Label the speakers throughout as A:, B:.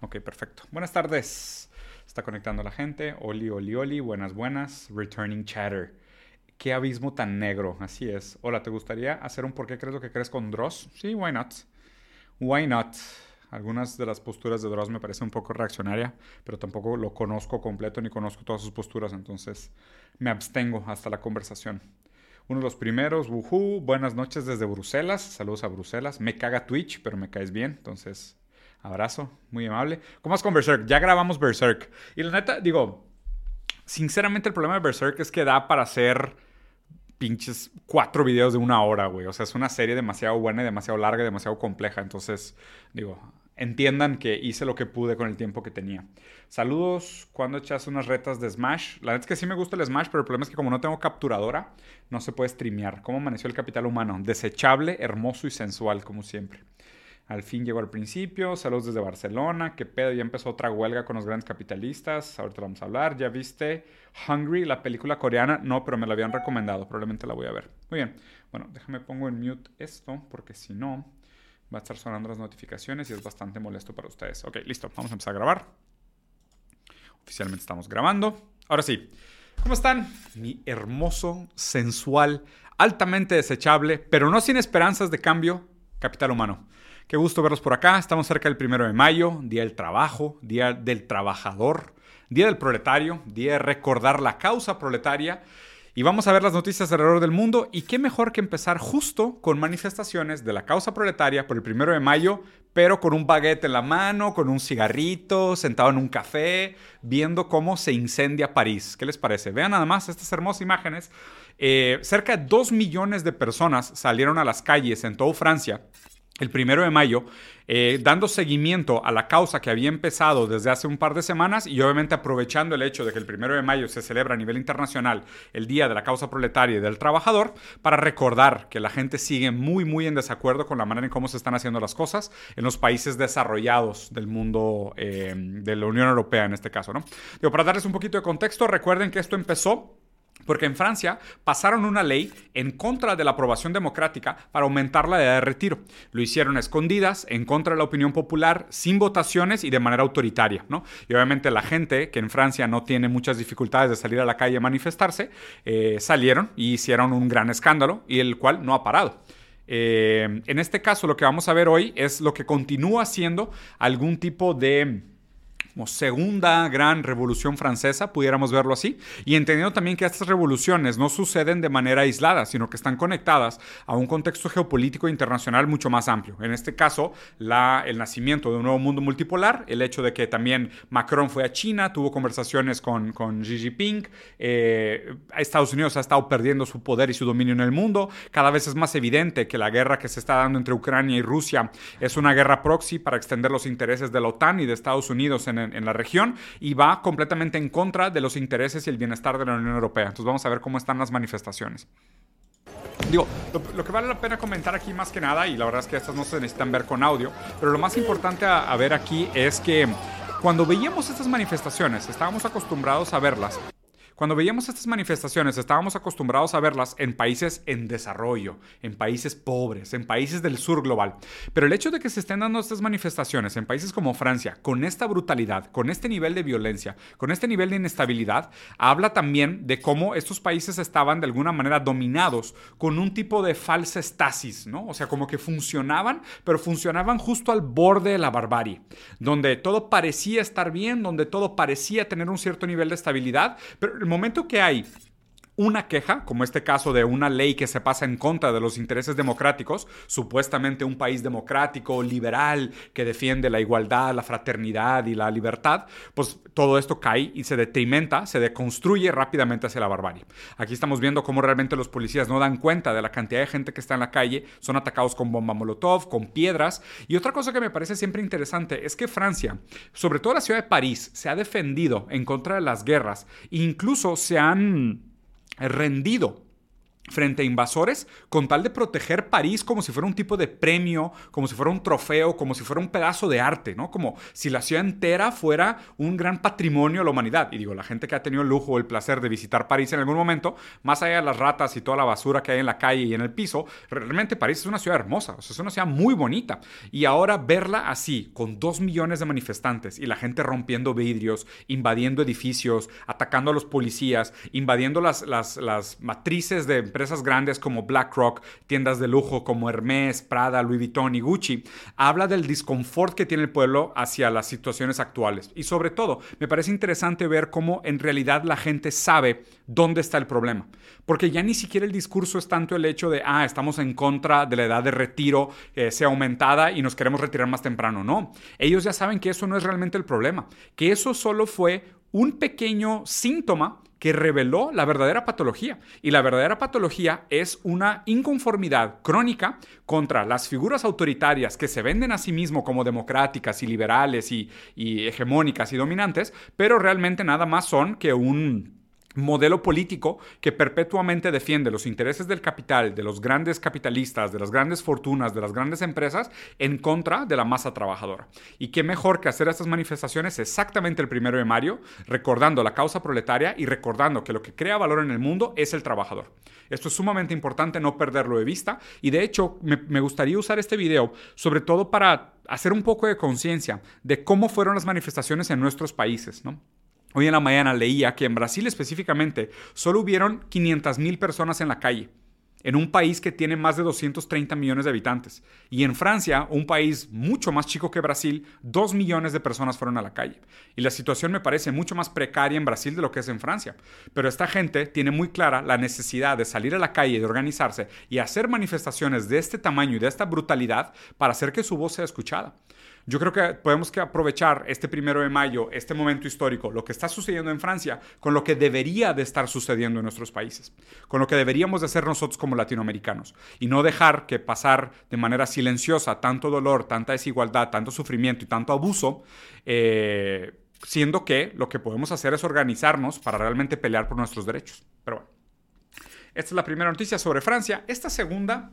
A: Ok, perfecto. Buenas tardes. Está conectando la gente. Oli, oli, oli. Buenas, buenas. Returning chatter. Qué abismo tan negro. Así es. Hola, ¿te gustaría hacer un por qué crees lo que crees con Dross? Sí, why not? Why not? Algunas de las posturas de Dross me parecen un poco reaccionaria, pero tampoco lo conozco completo ni conozco todas sus posturas, entonces me abstengo hasta la conversación. Uno de los primeros, wuhu, buenas noches desde Bruselas, saludos a Bruselas. Me caga Twitch, pero me caes bien, entonces Abrazo, muy amable. ¿Cómo vas con Berserk? Ya grabamos Berserk. Y la neta, digo, sinceramente el problema de Berserk es que da para hacer pinches cuatro videos de una hora, güey. O sea, es una serie demasiado buena y demasiado larga y demasiado compleja. Entonces, digo, entiendan que hice lo que pude con el tiempo que tenía. Saludos cuando echas unas retas de Smash. La neta es que sí me gusta el Smash, pero el problema es que como no tengo capturadora, no se puede streamear. ¿Cómo amaneció el capital humano? Desechable, hermoso y sensual, como siempre. Al fin llegó al principio. Saludos desde Barcelona. ¿Qué pedo? Ya empezó otra huelga con los grandes capitalistas. Ahorita vamos a hablar. ¿Ya viste Hungry, la película coreana? No, pero me la habían recomendado. Probablemente la voy a ver. Muy bien. Bueno, déjame pongo en mute esto porque si no va a estar sonando las notificaciones y es bastante molesto para ustedes. Ok, listo. Vamos a empezar a grabar. Oficialmente estamos grabando. Ahora sí. ¿Cómo están? Mi hermoso, sensual, altamente desechable, pero no sin esperanzas de cambio, capital humano. Qué gusto verlos por acá. Estamos cerca del primero de mayo, Día del Trabajo, Día del Trabajador, Día del Proletario, Día de recordar la causa proletaria. Y vamos a ver las noticias alrededor del mundo. Y qué mejor que empezar justo con manifestaciones de la causa proletaria por el primero de mayo, pero con un baguette en la mano, con un cigarrito, sentado en un café, viendo cómo se incendia París. ¿Qué les parece? Vean nada más estas hermosas imágenes. Eh, cerca de dos millones de personas salieron a las calles en toda Francia el primero de mayo, eh, dando seguimiento a la causa que había empezado desde hace un par de semanas y obviamente aprovechando el hecho de que el primero de mayo se celebra a nivel internacional el Día de la Causa Proletaria y del Trabajador, para recordar que la gente sigue muy, muy en desacuerdo con la manera en cómo se están haciendo las cosas en los países desarrollados del mundo, eh, de la Unión Europea en este caso. ¿no? Digo, para darles un poquito de contexto, recuerden que esto empezó porque en Francia pasaron una ley en contra de la aprobación democrática para aumentar la edad de retiro. Lo hicieron a escondidas, en contra de la opinión popular, sin votaciones y de manera autoritaria. ¿no? Y obviamente la gente, que en Francia no tiene muchas dificultades de salir a la calle a manifestarse, eh, salieron y hicieron un gran escándalo y el cual no ha parado. Eh, en este caso lo que vamos a ver hoy es lo que continúa siendo algún tipo de segunda gran revolución francesa, pudiéramos verlo así, y entendiendo también que estas revoluciones no suceden de manera aislada, sino que están conectadas a un contexto geopolítico internacional mucho más amplio. En este caso, la, el nacimiento de un nuevo mundo multipolar, el hecho de que también Macron fue a China, tuvo conversaciones con, con Xi Jinping, eh, Estados Unidos ha estado perdiendo su poder y su dominio en el mundo, cada vez es más evidente que la guerra que se está dando entre Ucrania y Rusia es una guerra proxy para extender los intereses de la OTAN y de Estados Unidos en, en, la región y va completamente en contra de los intereses y el bienestar de la Unión Europea. Entonces vamos a ver cómo están las manifestaciones. Digo, lo, que vale la pena comentar aquí más que nada, y la verdad es que estas no se necesitan ver con audio, pero lo más importante a ver aquí es que cuando veíamos estas manifestaciones, estábamos acostumbrados a verlas cuando veíamos estas manifestaciones estábamos acostumbrados a verlas en países en desarrollo, en países pobres, en países del sur global. Pero el hecho de que se estén dando estas manifestaciones en países como Francia, con esta brutalidad, con este nivel de violencia, con este nivel de inestabilidad, habla también de cómo estos países estaban de alguna manera dominados con un tipo de falsa estasis, ¿no? O sea, como que funcionaban, pero funcionaban justo al borde de la barbarie, donde todo parecía estar bien, donde todo parecía tener un cierto nivel de estabilidad, pero momento que hay una queja, como este caso de una ley que se pasa en contra de los intereses democráticos, supuestamente un país democrático, liberal, que defiende la igualdad, la fraternidad y la libertad, pues todo esto cae y se detrimenta, se deconstruye rápidamente hacia la barbarie. Aquí estamos viendo cómo realmente los policías no dan cuenta de la cantidad de gente que está en la calle, son atacados con bomba molotov, con piedras. Y otra cosa que me parece siempre interesante es que Francia, sobre todo la ciudad de París, se ha defendido en contra de las guerras, incluso se han rendido frente a invasores con tal de proteger París como si fuera un tipo de premio, como si fuera un trofeo, como si fuera un pedazo de arte, ¿no? Como si la ciudad entera fuera un gran patrimonio de la humanidad. Y digo, la gente que ha tenido el lujo o el placer de visitar París en algún momento, más allá de las ratas y toda la basura que hay en la calle y en el piso, realmente París es una ciudad hermosa, o sea, es una ciudad muy bonita. Y ahora verla así, con dos millones de manifestantes y la gente rompiendo vidrios, invadiendo edificios, atacando a los policías, invadiendo las, las, las matrices de empresas grandes como BlackRock, tiendas de lujo como Hermes, Prada, Louis Vuitton y Gucci, habla del disconfort que tiene el pueblo hacia las situaciones actuales. Y sobre todo, me parece interesante ver cómo en realidad la gente sabe dónde está el problema. Porque ya ni siquiera el discurso es tanto el hecho de, ah, estamos en contra de la edad de retiro, eh, sea aumentada y nos queremos retirar más temprano. No, ellos ya saben que eso no es realmente el problema, que eso solo fue un pequeño síntoma que reveló la verdadera patología. Y la verdadera patología es una inconformidad crónica contra las figuras autoritarias que se venden a sí mismo como democráticas y liberales y, y hegemónicas y dominantes, pero realmente nada más son que un modelo político que perpetuamente defiende los intereses del capital, de los grandes capitalistas, de las grandes fortunas, de las grandes empresas, en contra de la masa trabajadora. Y qué mejor que hacer estas manifestaciones exactamente el primero de mayo, recordando la causa proletaria y recordando que lo que crea valor en el mundo es el trabajador. Esto es sumamente importante no perderlo de vista y de hecho me, gustaría usar este video sobre todo para hacer un poco de conciencia de cómo fueron las manifestaciones en nuestros países, ¿no? Hoy en la mañana leía que en Brasil específicamente solo hubieron 500 mil personas en la calle, en un país que tiene más de 230 millones de habitantes. Y en Francia, un país mucho más chico que Brasil, 2 millones de personas fueron a la calle. Y la situación me parece mucho más precaria en Brasil de lo que es en Francia. Pero esta gente tiene muy clara la necesidad de salir a la calle, de organizarse y hacer manifestaciones de este tamaño y de esta brutalidad para hacer que su voz sea escuchada. Yo creo que podemos que aprovechar este primero de mayo, este momento histórico, lo que está sucediendo en Francia, con lo que debería de estar sucediendo en nuestros países, con lo que deberíamos de hacer nosotros como latinoamericanos, y no dejar que pasar de manera silenciosa tanto dolor, tanta desigualdad, tanto sufrimiento y tanto abuso, eh, siendo que lo que podemos hacer es organizarnos para realmente pelear por nuestros derechos. Pero bueno, esta es la primera noticia sobre Francia. Esta segunda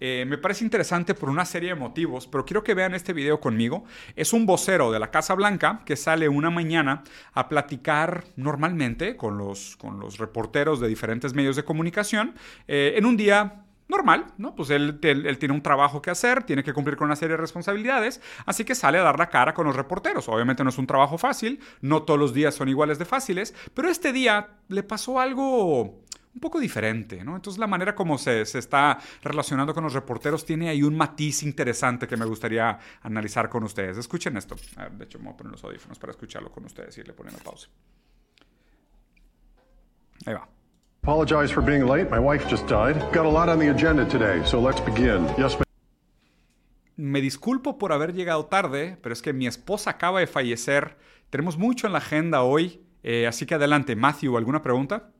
A: eh, me parece interesante por una serie de motivos, pero quiero que vean este video conmigo. Es un vocero de la Casa Blanca que sale una mañana a platicar normalmente con los, con los reporteros de diferentes medios de comunicación eh, en un día normal, ¿no? Pues él, él, tiene un trabajo que hacer, tiene que cumplir con una serie de responsabilidades, así que sale a dar la cara con los reporteros. Obviamente no es un trabajo fácil, no todos los días son iguales de fáciles, pero este día le pasó algo un poco diferente, ¿no? Entonces la manera como se, se, está relacionando con los reporteros tiene ahí un matiz interesante que me gustaría analizar con ustedes. Escuchen esto. Ver, de hecho, me voy a poner los audífonos para escucharlo con ustedes y le ponen la pausa. Ahí va.
B: Apologize for being late. My wife just died. Got a lot on the agenda today, so let's begin. Yes,
A: me disculpo por haber llegado tarde, pero es que mi esposa acaba de fallecer. Tenemos mucho en la agenda hoy, eh, así que adelante. Matthew, ¿alguna pregunta?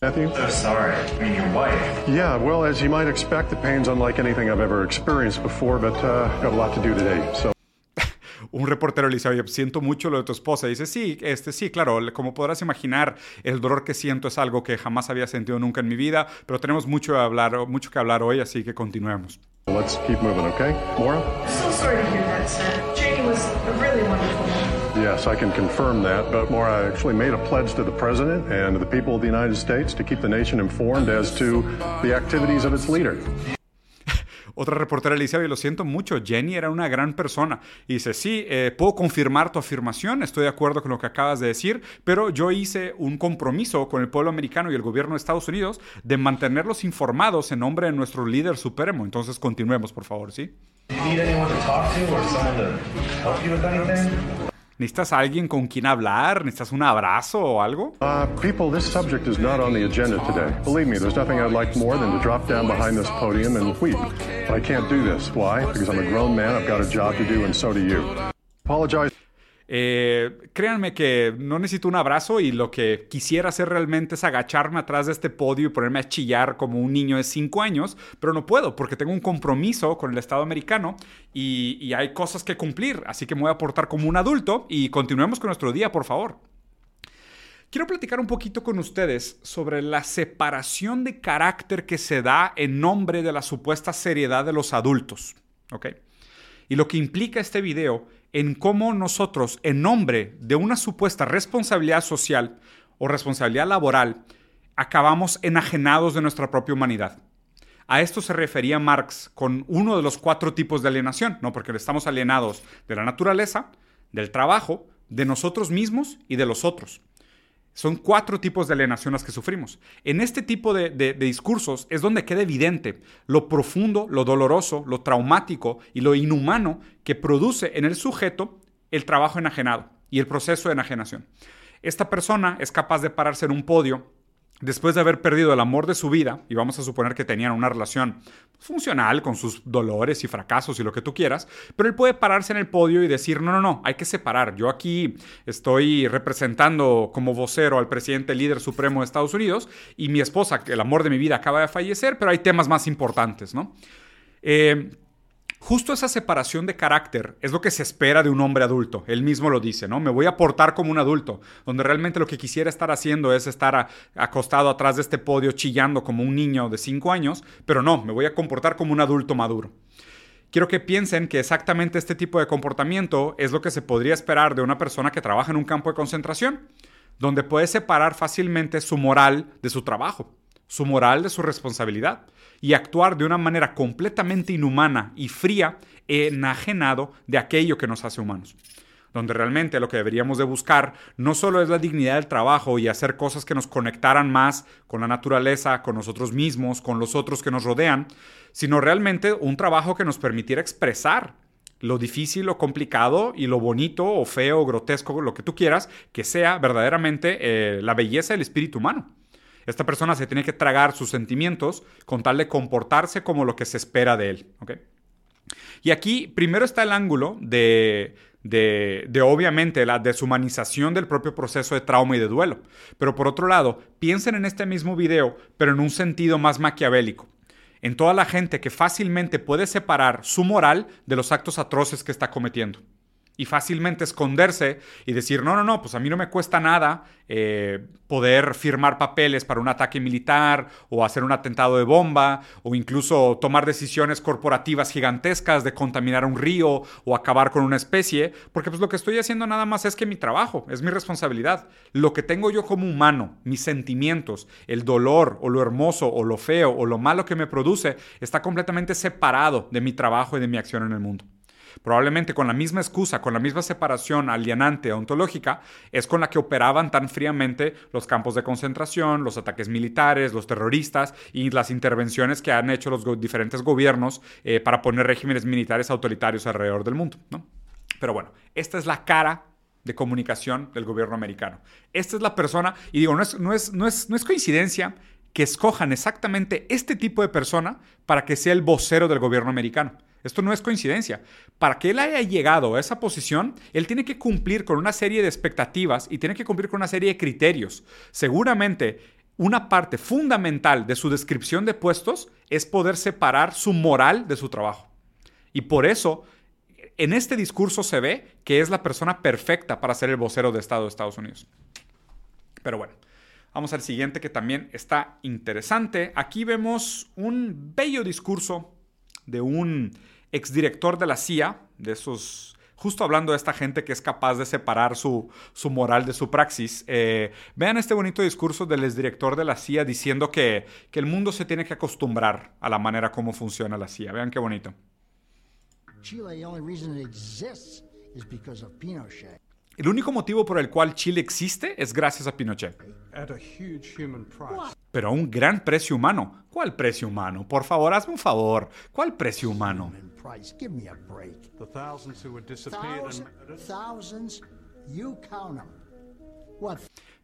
B: Matthew?
C: So sorry. I mean, your wife.
B: Yeah, well, as you might expect, the pain's unlike anything I've ever experienced before, but uh, got a lot to do today, so.
A: un reportero le dice, oye, siento mucho lo de tu esposa. Y dice, sí, este, sí, claro, como podrás imaginar, el dolor que siento es algo que jamás había sentido nunca en mi vida, pero tenemos mucho, a hablar, mucho que hablar hoy, así que continuemos.
B: Let's keep moving, okay? Maura?
D: So sorry to hear that, sir. Janie was a really wonderful.
B: Yes, I can confirm that. But Maura actually made a pledge to the President and to the people of the United States to keep the nation informed as to the activities of its leader.
A: Otra reportera le dice, oye, lo siento mucho, Jenny era una gran persona. Y dice, sí, eh, puedo confirmar tu afirmación, estoy de acuerdo con lo que acabas de decir, pero yo hice un compromiso con el pueblo americano y el gobierno de Estados Unidos de mantenerlos informados en nombre de nuestro líder supremo. Entonces, continuemos, por favor, ¿sí? ¿Necesitas a alguien con quien hablar? ¿Necesitas un abrazo o algo?
B: Uh, people, this subject is not on the agenda today. Believe me, there's nothing I'd like more than to drop down behind this podium and weep. But I can't do this. Why? Because I'm a grown man, I've got a job to do, and so do you. Apologize.
A: Eh, créanme que no necesito un abrazo y lo que quisiera hacer realmente es agacharme atrás de este podio y ponerme a chillar como un niño de 5 años, pero no puedo porque tengo un compromiso con el Estado americano y, y hay cosas que cumplir, así que me voy a portar como un adulto y continuemos con nuestro día, por favor. quiero platicar un poquito con ustedes sobre la separación de carácter que se da en nombre de la supuesta seriedad de los adultos. ¿ok? Y lo que implica este video en cómo nosotros, en nombre de una supuesta responsabilidad social o responsabilidad laboral, acabamos enajenados de nuestra propia humanidad. A esto se refería Marx con uno de los cuatro tipos de alienación, ¿no? porque estamos alienados de la naturaleza, del trabajo, de nosotros mismos y de los otros. Son cuatro tipos de alienación las que sufrimos. En este tipo de, de, discursos es donde queda evidente lo profundo, lo doloroso, lo traumático y lo inhumano que produce en el sujeto el trabajo enajenado y el proceso de enajenación. Esta persona es capaz de pararse en un podio después de haber perdido el amor de su vida, y vamos a suponer que tenían una relación funcional con sus dolores y fracasos y lo que tú quieras, pero él puede pararse en el podio y decir, no, no, no, hay que separar. Yo aquí estoy representando como vocero al presidente líder supremo de Estados Unidos y mi esposa, el amor de mi vida, acaba de fallecer, pero hay temas más importantes, ¿no? Eh, Justo esa separación de carácter es lo que se espera de un hombre adulto. Él mismo lo dice, ¿no? Me voy a portar como un adulto, donde realmente lo que quisiera estar haciendo es estar acostado atrás de este podio chillando como un niño de 5 años, pero no, me voy a comportar como un adulto maduro. Quiero que piensen que exactamente este tipo de comportamiento es lo que se podría esperar de una persona que trabaja en un campo de concentración, donde puede separar fácilmente su moral de su trabajo, su moral de su responsabilidad y actuar de una manera completamente inhumana y fría, enajenado de aquello que nos hace humanos. Donde realmente lo que deberíamos de buscar no solo es la dignidad del trabajo y hacer cosas que nos conectaran más con la naturaleza, con nosotros mismos, con los otros que nos rodean, sino realmente un trabajo que nos permitiera expresar lo difícil, lo complicado y lo bonito o feo o grotesco, lo que tú quieras, que sea verdaderamente eh, la belleza del espíritu humano. Esta persona se tiene que tragar sus sentimientos con tal de comportarse como lo que se espera de él. Y aquí primero está el ángulo de, de, de, obviamente la deshumanización del propio proceso de trauma y de duelo. Pero por otro lado, piensen en este mismo video, pero en un sentido más maquiavélico. En toda la gente que fácilmente puede separar su moral de los actos atroces que está cometiendo y fácilmente esconderse y decir, no, no, no, pues a mí no me cuesta nada eh, poder firmar papeles para un ataque militar o hacer un atentado de bomba o incluso tomar decisiones corporativas gigantescas de contaminar un río o acabar con una especie, porque pues lo que estoy haciendo nada más es que mi trabajo, es mi responsabilidad. Lo que tengo yo como humano, mis sentimientos, el dolor o lo hermoso o lo feo o lo malo que me produce, está completamente separado de mi trabajo y de mi acción en el mundo. Probablemente con la misma excusa, con la misma separación alienante ontológica, es con la que operaban tan fríamente los campos de concentración, los ataques militares, los terroristas y las intervenciones que han hecho los diferentes gobiernos eh, para poner regímenes militares autoritarios alrededor del mundo. Pero bueno, esta es la cara de comunicación del gobierno americano. Esta es la persona, y digo, no es, no es, no es, no es coincidencia que escojan exactamente este tipo de persona para que sea el vocero del gobierno americano. Esto no es coincidencia. Para que él haya llegado a esa posición, él tiene que cumplir con una serie de expectativas y tiene que cumplir con una serie de criterios. Seguramente una parte fundamental de su descripción de puestos es poder separar su moral de su trabajo. Y por eso, en este discurso se ve que es la persona perfecta para ser el vocero de Estado de Estados Unidos. Pero bueno, vamos al siguiente que también está interesante. Aquí vemos un bello discurso de un exdirector de la CIA, de esos justo hablando de esta gente que es capaz de separar su, moral de su praxis, eh, vean este bonito discurso del exdirector de la CIA diciendo que, que, el mundo se tiene que acostumbrar a la manera como funciona la CIA. Vean qué bonito. Chile, el único motivo por el cual Chile existe es gracias a Pinochet. Pero a un gran precio humano. ¿Cuál precio humano? Por favor, hazme un favor. ¿Cuál precio humano?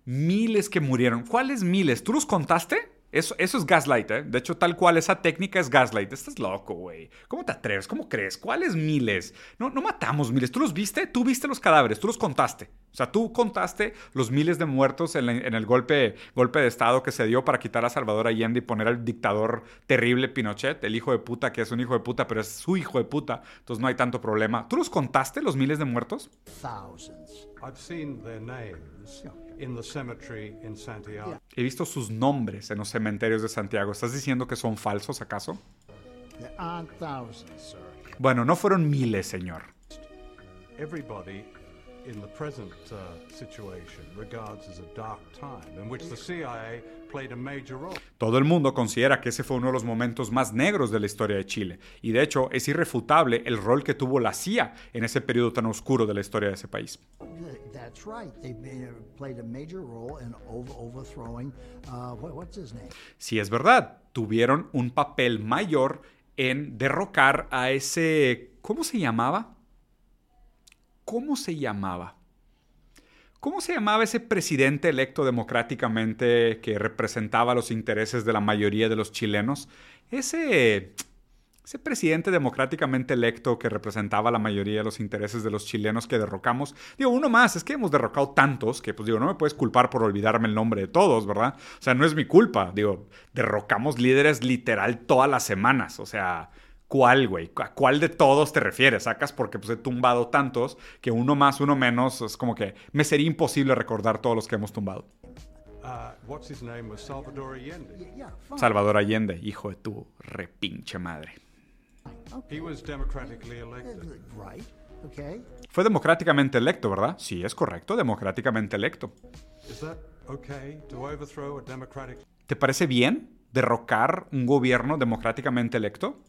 A: Miles que murieron. ¿Cuáles miles? ¿Tú los contaste? Eso, es gaslight, ¿eh? De hecho, tal cual, esa técnica es gaslight. Estás loco, güey. ¿Cómo te atreves? ¿Cómo crees? ¿Cuáles miles? No, no matamos miles. ¿Tú los viste? Tú viste los cadáveres, tú los contaste. O sea, tú contaste los miles de muertos en, la- en el golpe, golpe de Estado que se dio para quitar a Salvador Allende y poner al dictador terrible Pinochet, el hijo de puta, que es un hijo de puta, pero es su hijo de puta, entonces no hay tanto problema. ¿Tú los contaste, los miles de muertos?
E: thousands.
F: I've seen their names the cemetery in Santiago.
A: He visto sus nombres en los cementerios de Santiago. ¿Estás diciendo que son falsos, acaso? Bueno, no fueron miles, señor.
F: In the present uh, situation regards as a dark time in which the CIA played a major role.
A: Todo el mundo considera que ese fue uno de los momentos más negros de la historia de Chile. Y de hecho, es irrefutable el rol que tuvo la CIA en ese periodo tan oscuro de la historia de ese país.
E: Th- That's right. They may have played a major role in over- overthrowing. Uh, what, what's his name?
A: Si es verdad, tuvieron un papel mayor en derrocar a ese... ¿Cómo se llamaba? ¿Cómo se llamaba? ¿Cómo se llamaba ese presidente electo democráticamente que representaba los intereses de la mayoría de los chilenos? Ese... Ese presidente democráticamente electo que representaba la mayoría de los intereses de los chilenos que derrocamos. Digo, uno más, es que hemos derrocado tantos que, pues digo, no me puedes culpar por olvidarme el nombre de todos, ¿verdad? O sea, no es mi culpa. Digo, derrocamos líderes literal todas las semanas. O sea, ¿cuál, güey? ¿A cuál de todos te refieres? Sacas porque pues he tumbado tantos que uno más, uno menos, es como que me sería imposible recordar todos los que hemos tumbado.
F: Uh, what's his name was Salvador Allende.
E: Yeah.
A: Salvador Allende, hijo de tu repinche madre.
F: He was democratically elected.
E: Right. Okay.
A: Fue democráticamente electo, ¿verdad? Sí, es correcto, democráticamente electo.
F: Is that okay to overthrow a democratically
A: ¿Te parece bien derrocar un gobierno democráticamente electo?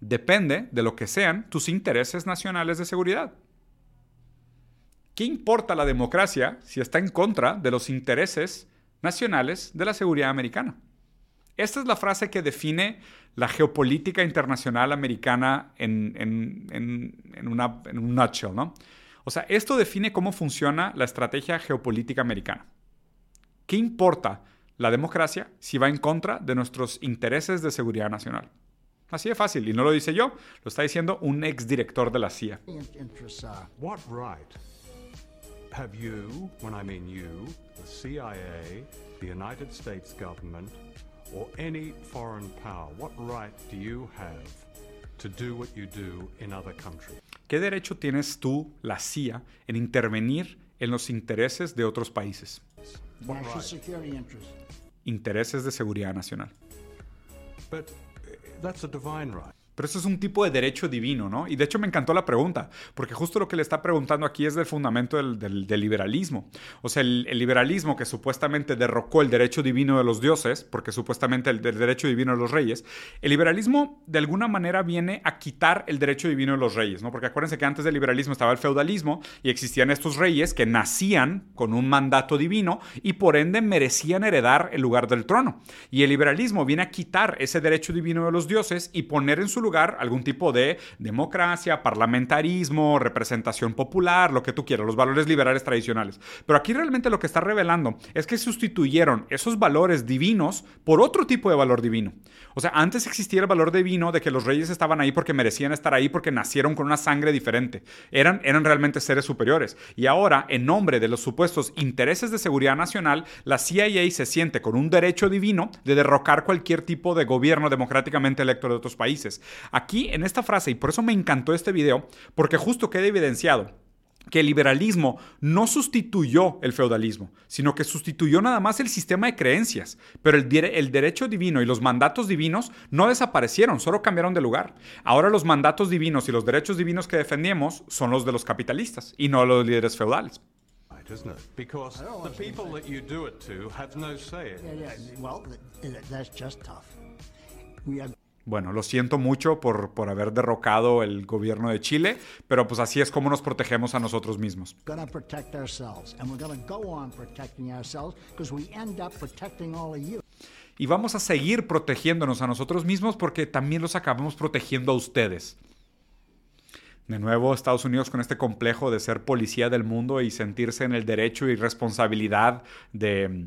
A: Depende de lo que sean tus intereses nacionales de seguridad. ¿Qué importa la democracia si está en contra de los intereses nacionales de la seguridad americana? Esta es la frase que define la geopolítica internacional americana en, en- en- en una, en un nutshell, ¿no? O sea, esto define cómo funciona la estrategia geopolítica americana. ¿Qué importa la democracia si va en contra de nuestros intereses de seguridad nacional? Así de fácil, y no lo dice yo, lo está diciendo un exdirector de la CIA.
F: What right have you, when I mean you, the CIA, the United States government, or any foreign power, what right do you have to do what you do in other countries?
A: ¿Qué derecho tienes tú, la CIA, en intervenir en los intereses de otros países?
E: National
F: right?
E: security interests.
A: Intereses de seguridad nacional.
F: But uh, that's a divine right.
A: Pero eso es un tipo de derecho divino, ¿no? Y de hecho me encantó la pregunta, porque justo lo que le está preguntando aquí es del fundamento del, liberalismo. O sea, el, el liberalismo que supuestamente derrocó el derecho divino de los dioses, porque supuestamente el, del derecho divino de los reyes, el liberalismo de alguna manera viene a quitar el derecho divino de los reyes, ¿no? Porque acuérdense que antes del liberalismo estaba el feudalismo y existían estos reyes que nacían con un mandato divino y por ende merecían heredar el lugar del trono. Y el liberalismo viene a quitar ese derecho divino de los dioses y poner en su lugar algún tipo de democracia, parlamentarismo, representación popular, lo que tú quieras, los valores liberales tradicionales. Pero aquí realmente lo que está revelando es que sustituyeron esos valores divinos por otro tipo de valor divino. O sea, antes existía el valor divino de que los reyes estaban ahí porque merecían estar ahí porque nacieron con una sangre diferente. Eran, eran realmente seres superiores. Y ahora, en nombre de los supuestos intereses de seguridad nacional, la CIA se siente con un derecho divino de derrocar cualquier tipo de gobierno democráticamente electo de otros países. Aquí, en esta frase, y por eso me encantó este video, porque justo queda evidenciado que el liberalismo no sustituyó el feudalismo, sino que sustituyó nada más el sistema de creencias. Pero el, el derecho divino y los mandatos divinos no desaparecieron, solo cambiaron de lugar. Ahora los mandatos divinos y los derechos divinos que defendíamos son los de los capitalistas y no los líderes feudales.
F: Isn't it? Because the people that you do it to have no say in
E: Yeah,
F: it.
E: yeah. Well, th- th- that's just tough. We are
A: Bueno, lo siento mucho por, por haber derrocado el gobierno de Chile, pero pues así es como nos protegemos a nosotros mismos. Y vamos a seguir protegiéndonos a nosotros mismos porque también los acabamos protegiendo a ustedes. De nuevo, Estados Unidos con este complejo de ser policía del mundo y sentirse en el derecho y responsabilidad de,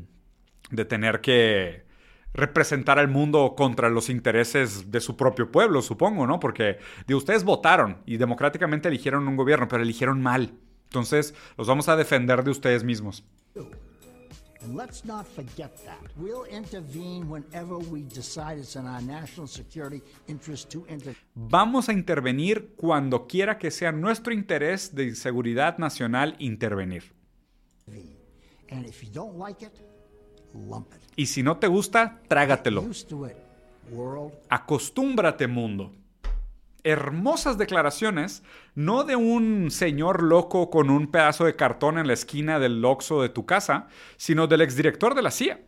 A: de tener que representar al mundo contra los intereses de su propio pueblo, supongo, ¿no? Porque de ustedes votaron y democráticamente eligieron un gobierno, pero eligieron mal. Entonces, los vamos a defender de ustedes mismos.
E: And let's not forget that. We'll intervene whenever we decide it's in our national security interest to intervene.
A: Vamos a intervenir cuando quiera que sea nuestro interés de seguridad nacional intervenir.
E: And if you don't like it, lump it.
A: Y si no te gusta, trágatelo.
E: Used to it, world.
A: Acostúmbrate, mundo. Hermosas declaraciones, no de un señor loco con un pedazo de cartón en la esquina del loxo de tu casa, sino del exdirector de la CIA.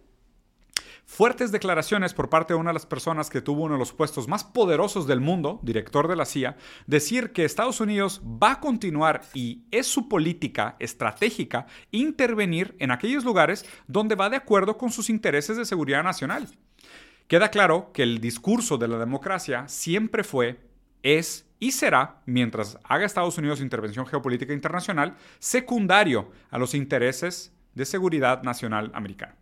A: Fuertes declaraciones por parte de una de las personas que tuvo uno de los puestos más poderosos del mundo, director de la CIA, decir que Estados Unidos va a continuar y es su política estratégica intervenir en aquellos lugares donde va de acuerdo con sus intereses de seguridad nacional. Queda claro que el discurso de la democracia siempre fue, es y será, mientras haga Estados Unidos intervención geopolítica internacional, secundario a los intereses de seguridad nacional americana.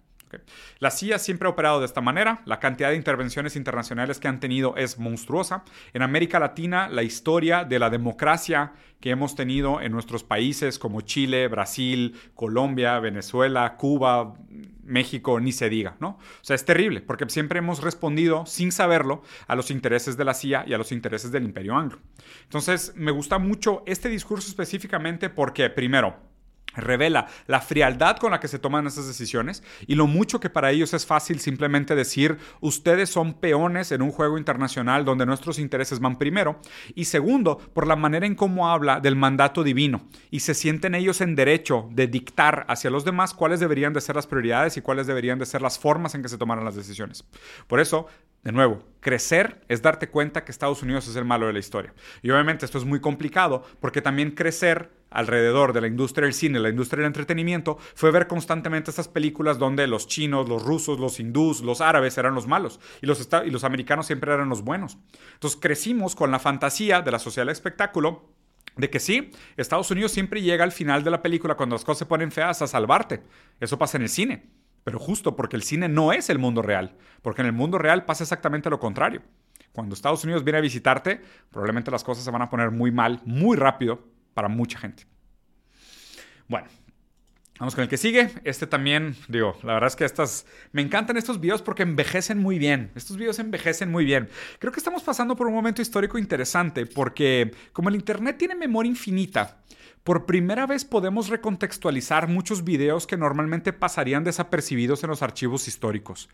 A: La CIA siempre ha operado de esta manera. La cantidad de intervenciones internacionales que han tenido es monstruosa. En América Latina, la historia de la democracia que hemos tenido en nuestros países como Chile, Brasil, Colombia, Venezuela, Cuba, México, ni se diga, ¿no? O sea, es terrible porque siempre hemos respondido, sin saberlo, a los intereses de la CIA y a los intereses del imperio anglo. Entonces, me gusta mucho este discurso específicamente porque, primero, revela la frialdad con la que se toman esas decisiones y lo mucho que para ellos es fácil simplemente decir ustedes son peones en un juego internacional donde nuestros intereses van primero y segundo por la manera en cómo habla del mandato divino y se sienten ellos en derecho de dictar hacia los demás cuáles deberían de ser las prioridades y cuáles deberían de ser las formas en que se tomaran las decisiones. Por eso, de nuevo, crecer es darte cuenta que Estados Unidos es el malo de la historia. Y obviamente esto es muy complicado porque también crecer alrededor de la industria del cine, la industria del entretenimiento, fue ver constantemente estas películas donde los chinos, los rusos, los hindús, los árabes eran los malos y los, y los americanos siempre eran los buenos. Entonces crecimos con la fantasía de la sociedad del espectáculo de que sí, Estados Unidos siempre llega al final de la película cuando las cosas se ponen feas a salvarte. Eso pasa en el cine. Pero justo porque el cine no es el mundo real, porque en el mundo real pasa exactamente lo contrario. Cuando Estados Unidos viene a visitarte, probablemente las cosas se van a poner muy mal, muy rápido para mucha gente. Bueno, Vamos con el que sigue. Este también, digo, la verdad es que estas. Me encantan estos videos porque envejecen muy bien. Estos videos envejecen muy bien. Creo que estamos pasando por un momento histórico interesante porque, como el Internet tiene memoria infinita, por primera vez podemos recontextualizar muchos videos que normalmente pasarían desapercibidos en los archivos históricos.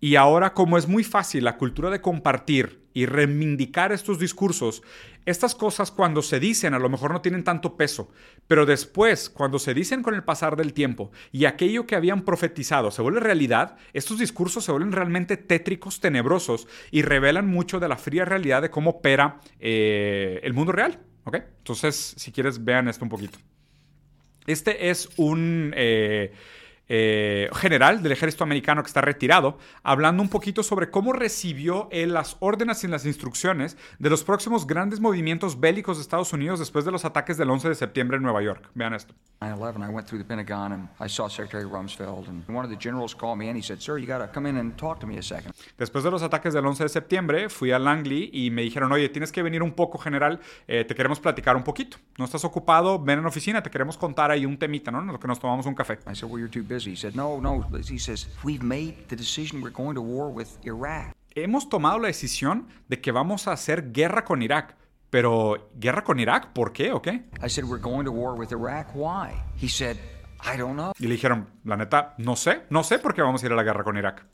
A: Y ahora, como es muy fácil la cultura de compartir y reivindicar estos discursos, estas cosas cuando se dicen a lo mejor no tienen tanto peso, pero después, cuando se dicen con el pasar del tiempo y aquello que habían profetizado se vuelve realidad, estos discursos se vuelven realmente tétricos, tenebrosos y revelan mucho de la fría realidad de cómo opera eh, el mundo real. ¿Ok? Entonces, si quieres, vean esto un poquito. Este es un eh, eh, general del ejército americano que está retirado, hablando un poquito sobre cómo recibió él las órdenes y las instrucciones de los próximos grandes movimientos bélicos de Estados Unidos después de los ataques del 11 de septiembre en Nueva York. Vean esto.
G: 9/11, I went through the Pentagon and I saw Secretary Rumsfeld, and one of the generals called me in. He said, "Sir, you got to come in and talk to me a second.
A: Después de los ataques del 11 de septiembre, fui a Langley y me dijeron, oye, tienes que venir un poco, general, eh, te queremos platicar un poquito. No estás ocupado, ven en oficina, te queremos contar ahí un temita, ¿no? En lo que nos tomamos un café.
G: I said, "Well, you're too busy." He said, "No, no." He says, "We've made the decision. We're going to war with Iraq."
A: Hemos tomado la decisión de que vamos a hacer guerra con Irak. Pero, ¿guerra con Irak? ¿Por qué o qué?
G: I said, "We're going to war with Iraq. Why?" He said, "I don't know."
A: Y le dijeron, la neta, no sé, no sé por qué vamos a ir a la guerra con Irak.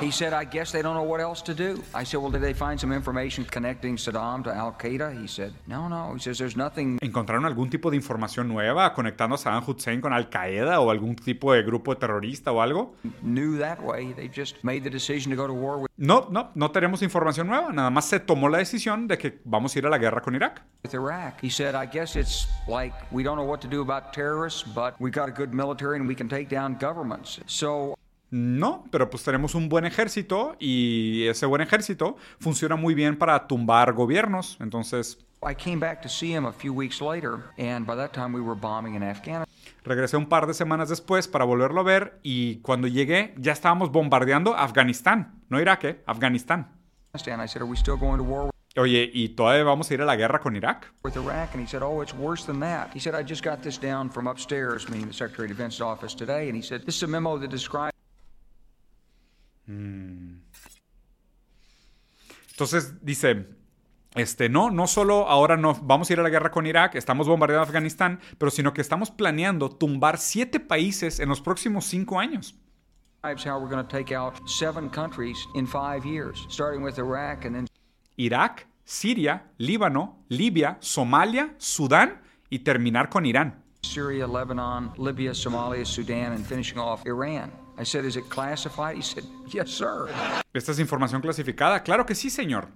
G: He said, I guess they don't know what else to do. I said, Well, did they find some information connecting Saddam to Al Qaeda? He said, No, no. He says, There's nothing.
A: ¿Encontraron algún tipo de información nueva conectando a Saddam Hussein con Al Qaeda o algún tipo de grupo terrorista o algo?
G: New that way. They just made the decision to go to war with,
A: No, no, no tenemos información nueva. Nada más se tomó la decisión de que vamos a ir a la guerra con Irak.
G: with Iraq. He said, I guess it's like we don't know what to do about terrorists, but we got a good military and we can take down governments. So
A: No, pero pues tenemos un buen ejército y ese buen ejército funciona muy bien para tumbar gobiernos. Entonces,
G: I came back to see him a few weeks later, and by that time we were bombing in Afghanistan.
A: regresé un par de semanas después para volverlo a ver y cuando llegué ya estábamos bombardeando Afganistán, no Irak, ¿eh? Afganistán. Oye, ¿y todavía vamos a ir a la guerra con Irak? Entonces dice, este, no, no solo ahora no vamos a ir a la guerra con Irak, estamos bombardeando Afganistán, pero sino que estamos planeando tumbar siete países en los próximos cinco años.
G: how we're going to take out seven countries in five years, starting with Iraq and then
A: Irak, Siria, Líbano, Libia, Somalia, Sudán y terminar con Irán.
G: Syria, Lebanon, Libya, Somalia, Sudan, and finishing off Iran. I said, Is it classified? He said, Yes, sir.
A: ¿Esta es información clasificada? Claro que sí, señor.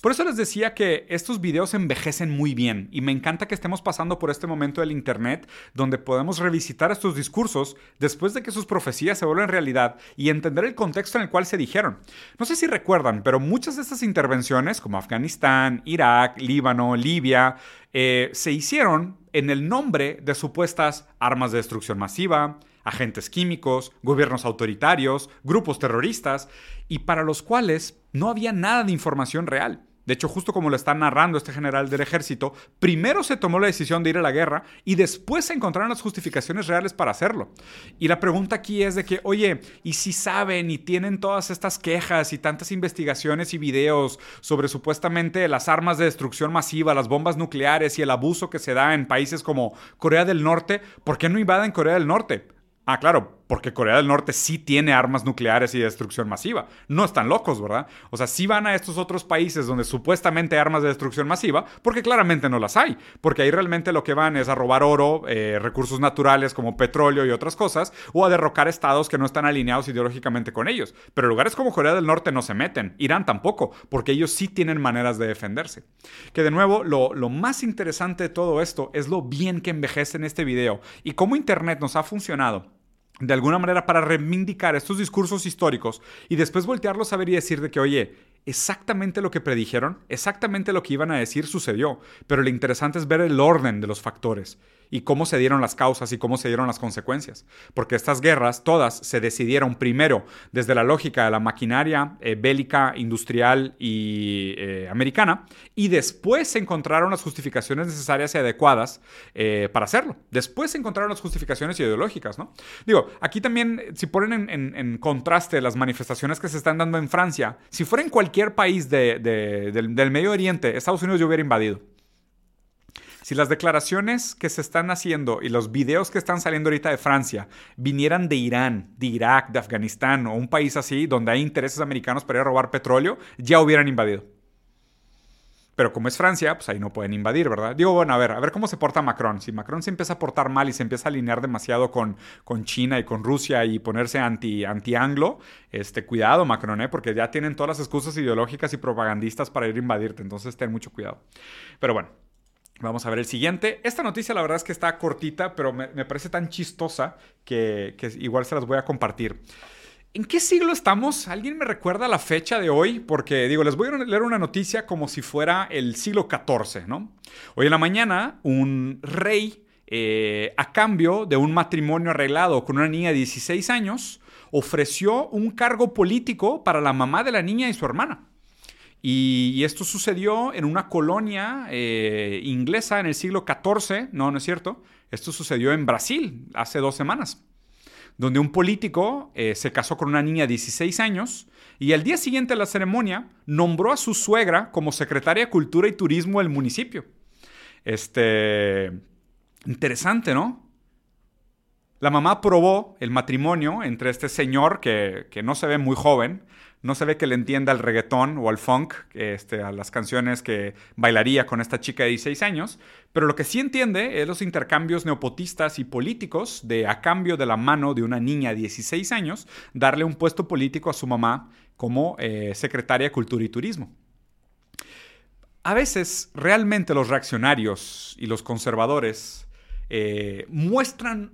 A: Por eso les decía que estos videos envejecen muy bien y me encanta que estemos pasando por este momento del Internet donde podemos revisitar estos discursos después de que sus profecías se vuelven realidad y entender el contexto en el cual se dijeron. No sé si recuerdan, pero muchas de estas intervenciones, como Afganistán, Irak, Líbano, Libia, eh, se hicieron en el nombre de supuestas armas de destrucción masiva, agentes químicos, gobiernos autoritarios, grupos terroristas, y para los cuales no había nada de información real. De hecho, justo como lo está narrando este general del ejército, primero se tomó la decisión de ir a la guerra y después se encontraron las justificaciones reales para hacerlo. Y la pregunta aquí es de que, oye, ¿y si saben y tienen todas estas quejas y tantas investigaciones y videos sobre supuestamente las armas de destrucción masiva, las bombas nucleares y el abuso que se da en países como Corea del Norte? ¿Por qué no invaden Corea del Norte? Ah, claro, porque Corea del Norte sí tiene armas nucleares y destrucción masiva. No están locos, ¿verdad? O sea, sí van a estos otros países donde supuestamente hay armas de destrucción masiva, porque claramente no las hay. Porque ahí realmente lo que van es a robar oro, eh, recursos naturales como petróleo y otras cosas, o a derrocar estados que no están alineados ideológicamente con ellos. Pero lugares como Corea del Norte no se meten, Irán tampoco, porque ellos sí tienen maneras de defenderse. Que de nuevo, lo, lo más interesante de todo esto es lo bien que envejece en este video y cómo Internet nos ha funcionado de alguna manera para reivindicar estos discursos históricos y después voltearlos a ver y decir de que, oye, exactamente lo que predijeron, exactamente lo que iban a decir sucedió, pero lo interesante es ver el orden de los factores y cómo se dieron las causas y cómo se dieron las consecuencias. Porque estas guerras todas se decidieron primero desde la lógica de la maquinaria eh, bélica, industrial y eh, americana, y después se encontraron las justificaciones necesarias y adecuadas eh, para hacerlo. Después se encontraron las justificaciones ideológicas, ¿no? Digo, aquí también, si ponen en, contraste las manifestaciones que se están dando en Francia, si fuera en cualquier país del, del Medio Oriente, Estados Unidos ya hubiera invadido. Si las declaraciones que se están haciendo y los videos que están saliendo ahorita de Francia vinieran de Irán, de Irak, de Afganistán o un país así donde hay intereses americanos para ir a robar petróleo, ya hubieran invadido. Pero como es Francia, pues ahí no pueden invadir, ¿verdad? Digo, bueno, a ver, a ver cómo se porta Macron. Si Macron se empieza a portar mal y se empieza a alinear demasiado con, con China y con Rusia y ponerse anti, anti-anglo, este, cuidado, Macron, ¿eh? Porque ya tienen todas las excusas ideológicas y propagandistas para ir a invadirte. Entonces, ten mucho cuidado. Pero bueno, Vamos a ver el siguiente. Esta noticia la verdad es que está cortita, pero me, parece tan chistosa que, igual se las voy a compartir. ¿En qué siglo estamos? ¿Alguien me recuerda la fecha de hoy? Porque digo, les voy a leer una noticia como si fuera el siglo XIV, ¿no? Hoy en la mañana, un rey, eh, a cambio de un matrimonio arreglado con una niña de 16 años, ofreció un cargo político para la mamá de la niña y su hermana. Y, esto sucedió en una colonia eh, inglesa en el siglo XIV, no, no es cierto, esto sucedió en Brasil hace dos semanas, donde un político eh, se casó con una niña de 16 años y al día siguiente de la ceremonia nombró a su suegra como secretaria de Cultura y Turismo del municipio. Este, interesante, ¿no? La mamá aprobó el matrimonio entre este señor que, que no se ve muy joven, no se ve que le entienda al reggaetón o al funk, este, a las canciones que bailaría con esta chica de 16 años, pero lo que sí entiende es los intercambios neopotistas y políticos de a cambio de la mano de una niña de 16 años, darle un puesto político a su mamá como eh, secretaria de Cultura y Turismo. A veces realmente los reaccionarios y los conservadores eh, muestran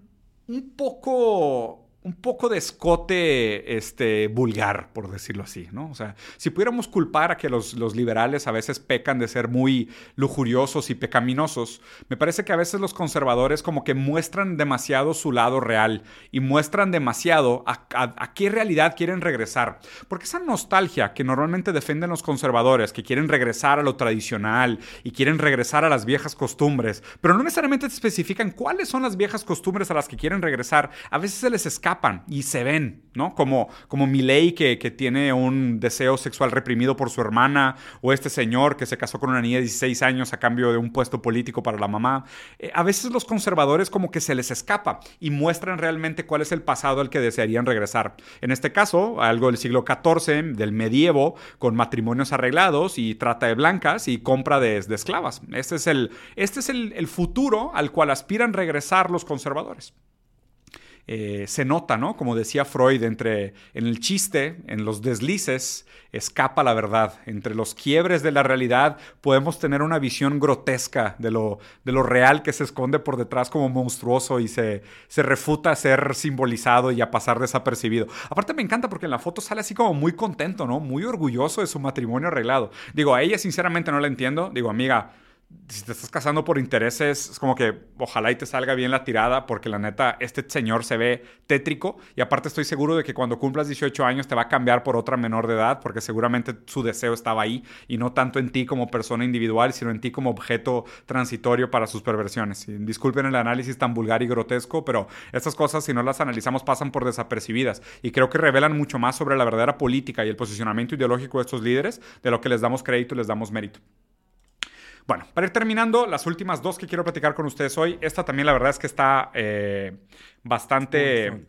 A: un poco un poco de escote este, vulgar, por decirlo así, ¿no? O sea, si pudiéramos culpar a que los, los, liberales a veces pecan de ser muy lujuriosos y pecaminosos, me parece que a veces los conservadores como que muestran demasiado su lado real y muestran demasiado a, qué realidad quieren regresar. Porque esa nostalgia que normalmente defienden los conservadores, que quieren regresar a lo tradicional y quieren regresar a las viejas costumbres, pero no necesariamente especifican cuáles son las viejas costumbres a las que quieren regresar, a veces se les escapa y se ven, ¿no? Como, como Milei que, que tiene un deseo sexual reprimido por su hermana, o este señor que se casó con una niña de 16 años a cambio de un puesto político para la mamá. Eh, a veces los conservadores como que se les escapa y muestran realmente cuál es el pasado al que desearían regresar. En este caso, algo del siglo XIV, del medievo, con matrimonios arreglados y trata de blancas y compra de, esclavas. Este es, el, este es el futuro al cual aspiran regresar los conservadores. Eh, se nota, ¿no? Como decía Freud, entre en el chiste, en los deslices, escapa la verdad. Entre los quiebres de la realidad podemos tener una visión grotesca de lo, de lo real que se esconde por detrás como monstruoso y se, se refuta a ser simbolizado y a pasar desapercibido. Aparte me encanta porque en la foto sale así como muy contento, ¿no? Muy orgulloso de su matrimonio arreglado. Digo, a ella sinceramente no la entiendo. Digo, amiga, si te estás casando por intereses, es como que ojalá y te salga bien la tirada, porque la neta, este señor se ve tétrico. Y aparte, estoy seguro de que cuando cumplas 18 años te va a cambiar por otra menor de edad, porque seguramente su deseo estaba ahí y no tanto en ti como persona individual, sino en ti como objeto transitorio para sus perversiones. disculpen el análisis tan vulgar y grotesco, pero estas cosas, si no las analizamos, pasan por desapercibidas. Y creo que revelan mucho más sobre la verdadera política y el posicionamiento ideológico de estos líderes de lo que les damos crédito y les damos mérito. Bueno, para ir terminando, las últimas dos que quiero platicar con ustedes hoy. Esta también la verdad es que está eh, bastante,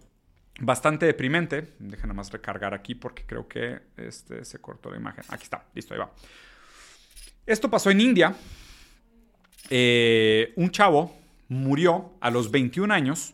A: bastante deprimente. Dejen nada más recargar aquí porque creo que este, se cortó la imagen. Aquí está, listo, ahí va. Esto pasó en India. Eh, un chavo murió a los 21 años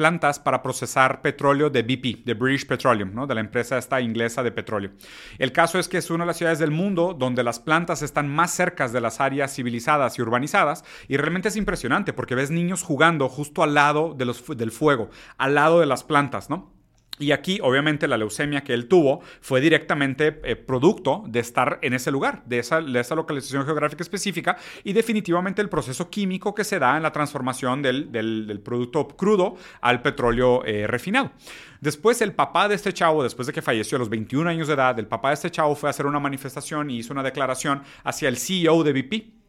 A: plantas para procesar petróleo de BP, de British Petroleum, de la empresa esta inglesa de petróleo. El caso es que es una de las ciudades del mundo donde las plantas están más cerca de las áreas civilizadas y urbanizadas y realmente es impresionante porque ves niños jugando justo al lado de los, del fuego, al lado de las plantas, ¿no? Y aquí, obviamente, la leucemia que él tuvo fue directamente eh, producto de estar en ese lugar, de esa, esa, localización geográfica específica y definitivamente el proceso químico que se da en la transformación del, del, producto crudo al petróleo eh, refinado. Después, el papá de este chavo, después de que falleció a los 21 años de edad, el papá de este chavo fue a hacer una manifestación y hizo una declaración hacia el CEO de BP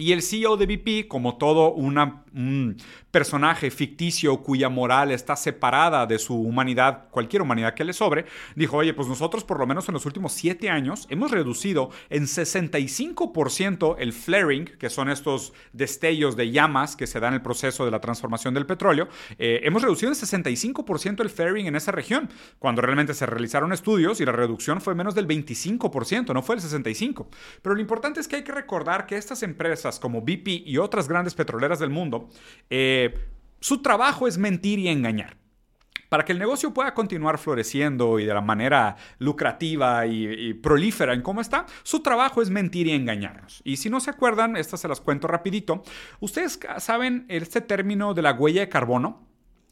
A: y el CEO de BP, como todo un personaje ficticio cuya moral está separada de su humanidad, cualquier humanidad que le sobre, dijo, oye, pues nosotros por lo menos en los últimos siete años hemos reducido en 65% el flaring, que son estos destellos de llamas que se dan en el proceso de la transformación del petróleo, eh, hemos reducido en 65% el flaring en esa región, cuando realmente se realizaron estudios y la reducción fue menos del 25%, no fue el 65%. Pero lo importante es que hay que recordar que estas empresas como BP y otras grandes petroleras del mundo, eh, su trabajo es mentir y engañar. Para que el negocio pueda continuar floreciendo y de la manera lucrativa y, prolífera en cómo está, su trabajo es mentir y engañarnos. Y si no se acuerdan, estas se las cuento rapidito. Ustedes saben este término de la huella de carbono,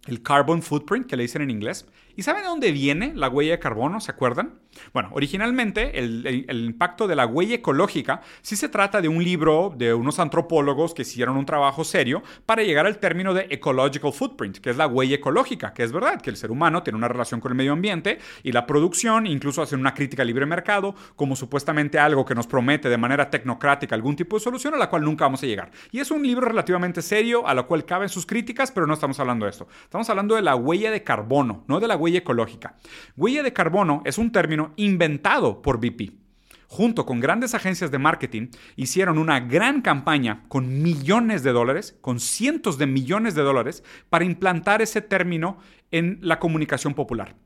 A: el carbon footprint que le dicen en inglés. ¿Y saben de dónde viene la huella de carbono? ¿Se acuerdan? Bueno, originalmente el, impacto de la huella ecológica sí se trata de un libro de unos antropólogos que hicieron un trabajo serio para llegar al término de ecological footprint, que es la huella ecológica, que es verdad que el ser humano tiene una relación con el medio ambiente y la producción, incluso hacen una crítica al libre mercado como supuestamente algo que nos promete de manera tecnocrática algún tipo de solución a la cual nunca vamos a llegar. Y es un libro relativamente serio a lo cual caben sus críticas, pero no estamos hablando de esto. Estamos hablando de la huella de carbono, no de la huella ecológica. Huella de carbono es un término inventado por BP. Junto con grandes agencias de marketing, hicieron una gran campaña con millones de dólares, con cientos de millones de dólares, para implantar ese término en la comunicación popular.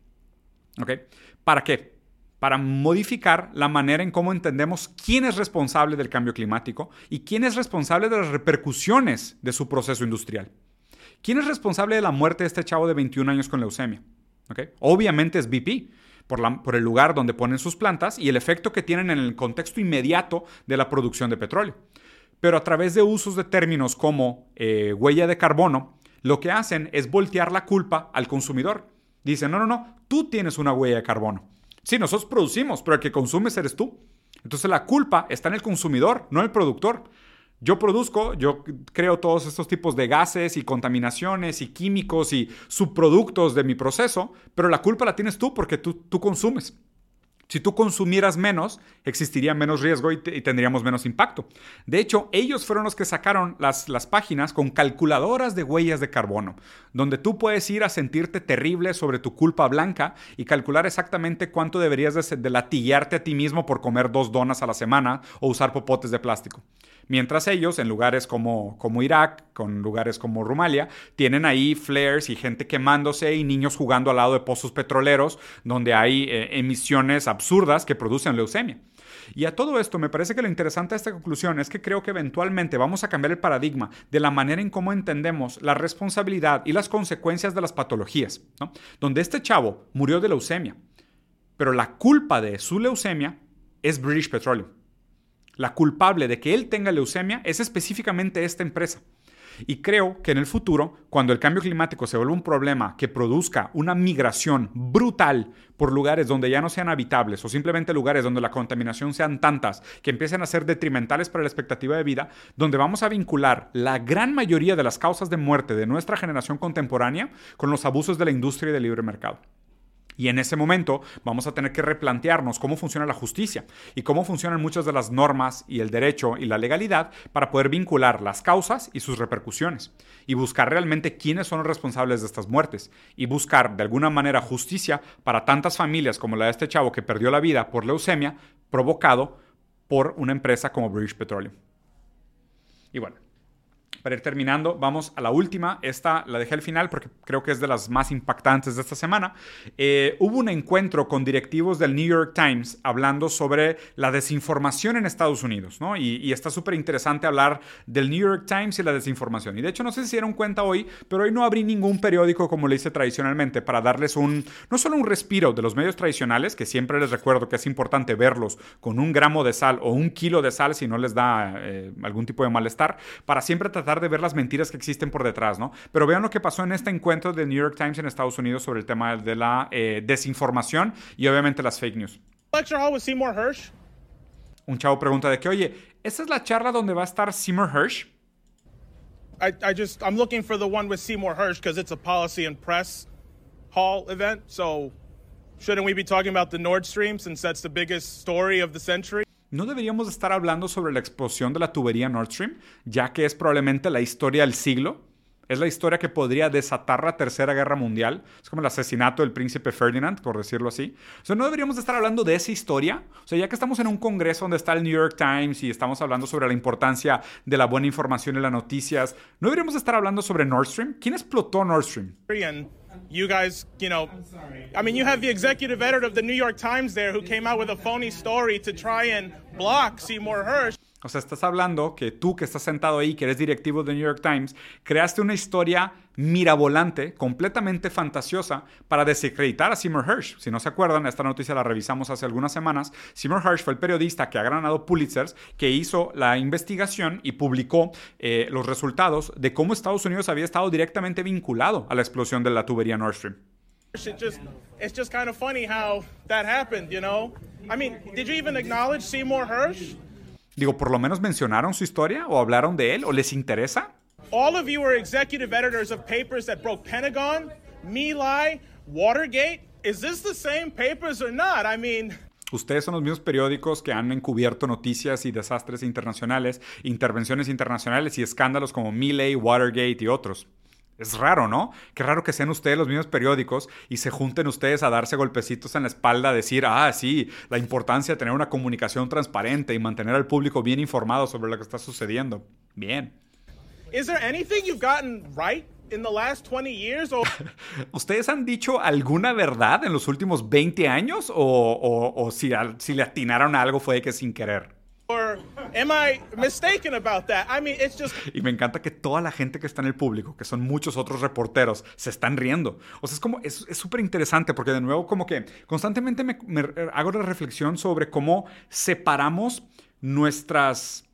A: ¿Para qué? Para modificar la manera en cómo entendemos quién es responsable del cambio climático y quién es responsable de las repercusiones de su proceso industrial. ¿Quién es responsable de la muerte de este chavo de 21 años con leucemia? Obviamente es BP. Por el lugar donde ponen sus plantas y el efecto que tienen en el contexto inmediato de la producción de petróleo. Pero a través de usos de términos como eh, huella de carbono, lo que hacen es voltear la culpa al consumidor. Dicen, no, no, no, tú tienes una huella de carbono. Sí, nosotros producimos, pero el que consumes eres tú. Entonces la culpa está en el consumidor, no en el productor. Yo produzco, yo creo todos estos tipos de gases y contaminaciones y químicos y subproductos de mi proceso, pero la culpa la tienes tú porque tú, tú consumes. Si tú consumieras menos, existiría menos riesgo y, y tendríamos menos impacto. De hecho, ellos fueron los que sacaron las, las páginas con calculadoras de huellas de carbono, donde tú puedes ir a sentirte terrible sobre tu culpa blanca y calcular exactamente cuánto deberías de, de latillarte a ti mismo por comer dos donas a la semana o usar popotes de plástico. Mientras ellos, en lugares como, Irak, con lugares como Rumalia, tienen ahí flares y gente quemándose y niños jugando al lado de pozos petroleros donde hay eh, emisiones absurdas que producen leucemia. Y a todo esto me parece que lo interesante de esta conclusión es que creo que eventualmente vamos a cambiar el paradigma de la manera en cómo entendemos la responsabilidad y las consecuencias de las patologías, ¿no? Donde este chavo murió de leucemia, pero la culpa de su leucemia es British Petroleum. La culpable de que él tenga leucemia es específicamente esta empresa. Y creo que en el futuro, cuando el cambio climático se vuelva un problema que produzca una migración brutal por lugares donde ya no sean habitables o simplemente lugares donde la contaminación sean tantas que empiecen a ser detrimentales para la expectativa de vida, donde vamos a vincular la gran mayoría de las causas de muerte de nuestra generación contemporánea con los abusos de la industria y del libre mercado. Y en ese momento vamos a tener que replantearnos cómo funciona la justicia y cómo funcionan muchas de las normas y el derecho y la legalidad para poder vincular las causas y sus repercusiones y buscar realmente quiénes son los responsables de estas muertes y buscar de alguna manera justicia para tantas familias como la de este chavo que perdió la vida por leucemia provocado por una empresa como British Petroleum. Y bueno, para ir terminando, vamos a la última. Esta la dejé al final porque creo que es de las más impactantes de esta semana. Eh, hubo un encuentro con directivos del New York Times hablando sobre la desinformación en Estados Unidos, ¿no? Y, y está súper interesante hablar del New York Times y la desinformación. Y de hecho, no sé si se dieron cuenta hoy, pero hoy no abrí ningún periódico como le hice tradicionalmente para darles un, no solo un respiro de los medios tradicionales, que siempre les recuerdo que es importante verlos con un gramo de sal o un kilo de sal si no les da eh, algún tipo de malestar, para siempre tratar de ver las mentiras que existen por detrás, ¿no? Pero vean lo que pasó en este encuentro del New York Times en Estados Unidos sobre el tema de la eh, desinformación y obviamente las fake news.
H: lecture hall with Seymour Hirsch?
A: Un chavo pregunta de que, oye, ¿esta es la charla donde va a estar Seymour Hirsch?
H: I, I just I'm looking for the one with Seymour Hirsch because it's a policy and press hall event. So shouldn't we be talking about the Nord Stream since that's the biggest story of the century?
A: ¿No deberíamos estar hablando sobre la explosión de la tubería Nord Stream, ya que es probablemente la historia del siglo? Es la historia que podría desatar la Tercera Guerra Mundial. Es como el asesinato del príncipe Ferdinand, por decirlo así. O sea, ¿no deberíamos estar hablando de esa historia? O sea, ya que estamos en un congreso donde está el New York Times y estamos hablando sobre la importancia de la buena información y las noticias, ¿no deberíamos estar hablando sobre Nord Stream? ¿Quién explotó Nord Stream?
H: You guys, you know, I mean, you have the executive editor of the New York Times there who came out with a phony story to try and block Seymour Hirsch.
A: O sea, estás hablando que tú que estás sentado ahí, que eres directivo de New York Times, creaste una historia mirabolante, completamente fantasiosa, para desacreditar a Seymour Hirsch. Si no se acuerdan, esta noticia la revisamos hace algunas semanas. Seymour Hirsch fue el periodista que ha ganado Pulitzers, que hizo la investigación y publicó eh, los resultados de cómo Estados Unidos había estado directamente vinculado a la explosión de la tubería Nord Stream.
H: It just, it's just kind of funny how that happened, you know? I mean, did you even acknowledge Seymour Hirsch?
A: Digo, por lo menos mencionaron su historia o hablaron de él o les interesa.
H: All of you were executive editors of papers that broke Pentagon, Watergate. Is this the same papers or not? I mean,
A: Ustedes son los mismos periódicos que han encubierto noticias y desastres internacionales, intervenciones internacionales y escándalos como Milley, Watergate y otros. Es raro, ¿no? Qué raro que sean ustedes los mismos periódicos y se junten ustedes a darse golpecitos en la espalda, a decir, ah, sí, la importancia de tener una comunicación transparente y mantener al público bien informado sobre lo que está sucediendo. Bien.
H: Is there anything you've gotten right in the last 20 years? Or
A: ¿Ustedes han dicho alguna verdad en los últimos 20 años o, o- o si, si le atinaron a algo fue de que sin querer?
H: or Am I mistaken about that? I mean, it's just.
A: Y me encanta que toda la gente que está en el público, que son muchos otros reporteros, se están riendo. O sea, es como, es súper interesante porque de nuevo como que constantemente me, me hago la reflexión sobre cómo separamos nuestras,